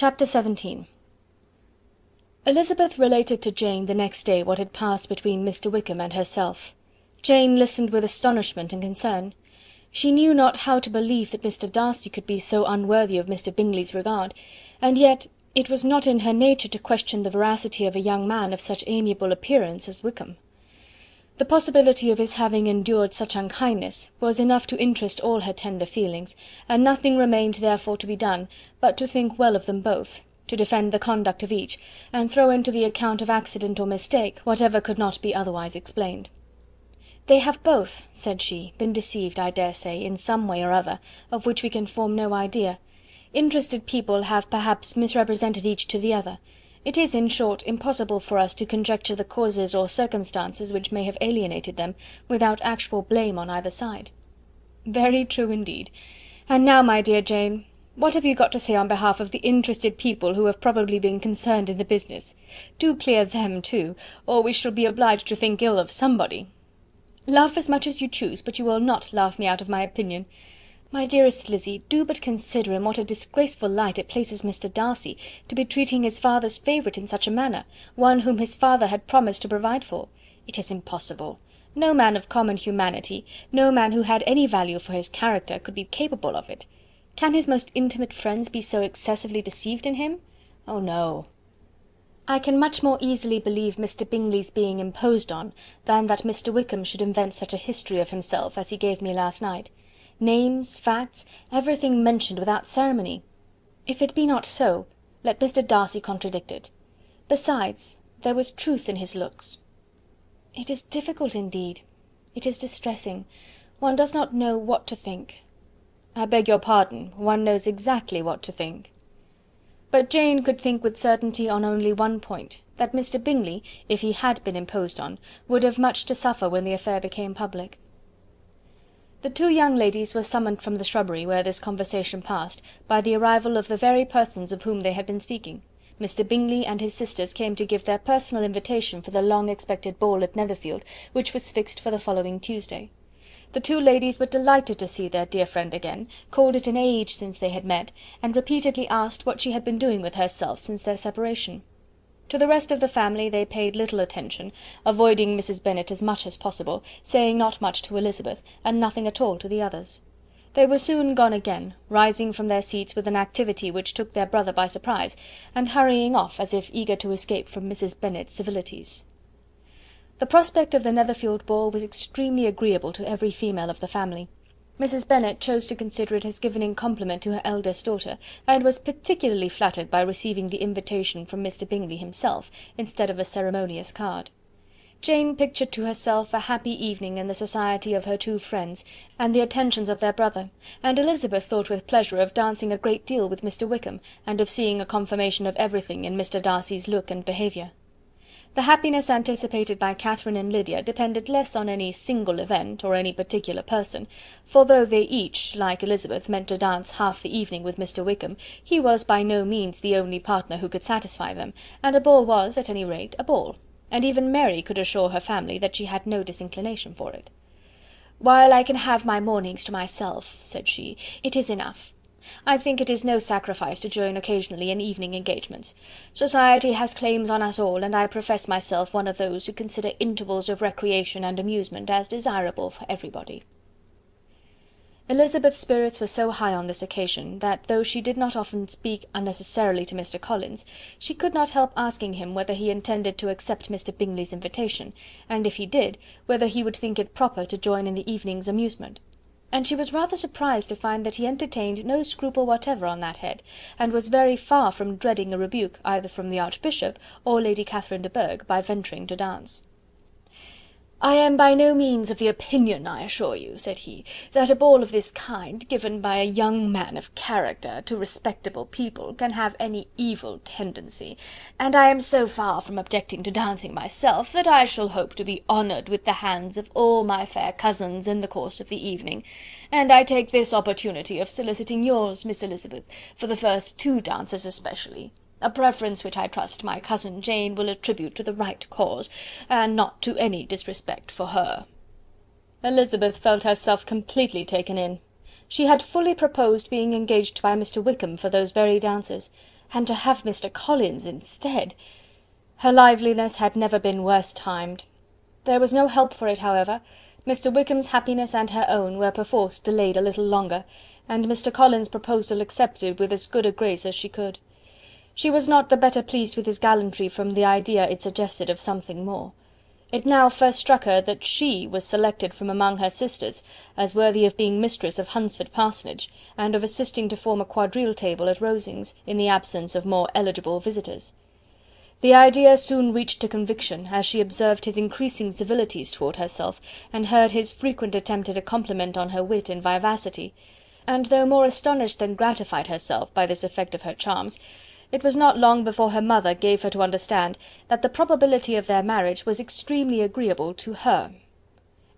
Chapter XVII Elizabeth related to Jane the next day what had passed between Mr. Wickham and herself. Jane listened with astonishment and concern. She knew not how to believe that Mr. Darcy could be so unworthy of Mr. Bingley's regard, and yet it was not in her nature to question the veracity of a young man of such amiable appearance as Wickham. The possibility of his having endured such unkindness was enough to interest all her tender feelings, and nothing remained therefore to be done but to think well of them both, to defend the conduct of each, and throw into the account of accident or mistake whatever could not be otherwise explained. "They have both," said she, "been deceived, I dare say, in some way or other, of which we can form no idea. Interested people have perhaps misrepresented each to the other. It is, in short, impossible for us to conjecture the causes or circumstances which may have alienated them, without actual blame on either side." "Very true indeed. And now, my dear Jane, what have you got to say on behalf of the interested people who have probably been concerned in the business? Do clear them too, or we shall be obliged to think ill of somebody. Laugh as much as you choose, but you will not laugh me out of my opinion. My dearest Lizzy, do but consider in what a disgraceful light it places Mr. Darcy, to be treating his father's favourite in such a manner, one whom his father had promised to provide for. It is impossible. No man of common humanity, no man who had any value for his character, could be capable of it. Can his most intimate friends be so excessively deceived in him? Oh no! I can much more easily believe Mr. Bingley's being imposed on, than that Mr. Wickham should invent such a history of himself as he gave me last night names, facts, everything mentioned without ceremony. If it be not so, let Mr. Darcy contradict it. Besides, there was truth in his looks. It is difficult indeed. It is distressing. One does not know what to think. I beg your pardon, one knows exactly what to think. But Jane could think with certainty on only one point, that Mr. Bingley, if he had been imposed on, would have much to suffer when the affair became public. The two young ladies were summoned from the shrubbery, where this conversation passed, by the arrival of the very persons of whom they had been speaking. Mr. Bingley and his sisters came to give their personal invitation for the long expected ball at Netherfield, which was fixed for the following Tuesday. The two ladies were delighted to see their dear friend again, called it an age since they had met, and repeatedly asked what she had been doing with herself since their separation. To the rest of the family they paid little attention, avoiding Mrs. Bennet as much as possible, saying not much to Elizabeth, and nothing at all to the others. They were soon gone again, rising from their seats with an activity which took their brother by surprise, and hurrying off as if eager to escape from Mrs. Bennet's civilities. The prospect of the Netherfield ball was extremely agreeable to every female of the family. Mrs. Bennet chose to consider it as given in compliment to her eldest daughter, and was particularly flattered by receiving the invitation from Mr. Bingley himself, instead of a ceremonious card. Jane pictured to herself a happy evening in the society of her two friends, and the attentions of their brother, and Elizabeth thought with pleasure of dancing a great deal with Mr. Wickham, and of seeing a confirmation of everything in Mr. Darcy's look and behaviour. The happiness anticipated by Catherine and Lydia depended less on any single event, or any particular person, for though they each, like Elizabeth, meant to dance half the evening with Mr. Wickham, he was by no means the only partner who could satisfy them, and a ball was, at any rate, a ball, and even Mary could assure her family that she had no disinclination for it. "While I can have my mornings to myself," said she, "it is enough. I think it is no sacrifice to join occasionally in evening engagements. Society has claims on us all, and I profess myself one of those who consider intervals of recreation and amusement as desirable for everybody." Elizabeth's spirits were so high on this occasion, that though she did not often speak unnecessarily to Mr. Collins, she could not help asking him whether he intended to accept Mr. Bingley's invitation, and if he did, whether he would think it proper to join in the evening's amusement and she was rather surprised to find that he entertained no scruple whatever on that head, and was very far from dreading a rebuke either from the Archbishop or Lady Catherine de Bourgh by venturing to dance. "I am by no means of the opinion, I assure you," said he, "that a ball of this kind, given by a young man of character to respectable people, can have any evil tendency, and I am so far from objecting to dancing myself, that I shall hope to be honoured with the hands of all my fair cousins in the course of the evening, and I take this opportunity of soliciting yours, Miss Elizabeth, for the first two dances especially a preference which I trust my cousin Jane will attribute to the right cause, and not to any disrespect for her." Elizabeth felt herself completely taken in. She had fully proposed being engaged by Mr. Wickham for those very dances, and to have Mr. Collins instead! Her liveliness had never been worse timed. There was no help for it, however; Mr. Wickham's happiness and her own were perforce delayed a little longer, and Mr. Collins's proposal accepted with as good a grace as she could. She was not the better pleased with his gallantry from the idea it suggested of something more. It now first struck her that she was selected from among her sisters as worthy of being mistress of Hunsford Parsonage, and of assisting to form a quadrille table at Rosings, in the absence of more eligible visitors. The idea soon reached to conviction, as she observed his increasing civilities towards herself, and heard his frequent attempt at a compliment on her wit and vivacity; and though more astonished than gratified herself by this effect of her charms, it was not long before her mother gave her to understand that the probability of their marriage was extremely agreeable to her.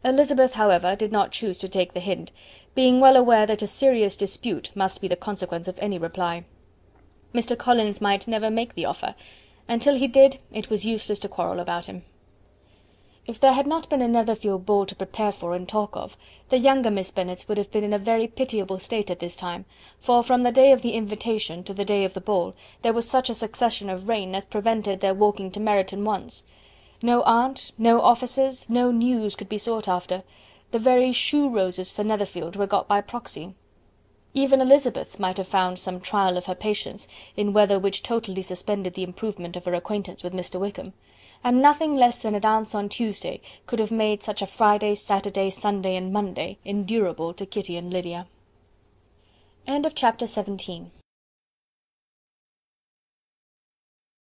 Elizabeth, however, did not choose to take the hint, being well aware that a serious dispute must be the consequence of any reply. Mr. Collins might never make the offer and till he did, it was useless to quarrel about him. If there had not been a Netherfield ball to prepare for and talk of, the younger Miss Bennets would have been in a very pitiable state at this time, for from the day of the invitation to the day of the ball, there was such a succession of rain as prevented their walking to Meryton once. No aunt, no officers, no news could be sought after; the very shoe roses for Netherfield were got by proxy. Even Elizabeth might have found some trial of her patience in weather which totally suspended the improvement of her acquaintance with Mr. Wickham; and nothing less than a dance on Tuesday could have made such a Friday, Saturday, Sunday and Monday endurable to Kitty and Lydia. Chapter XVIII.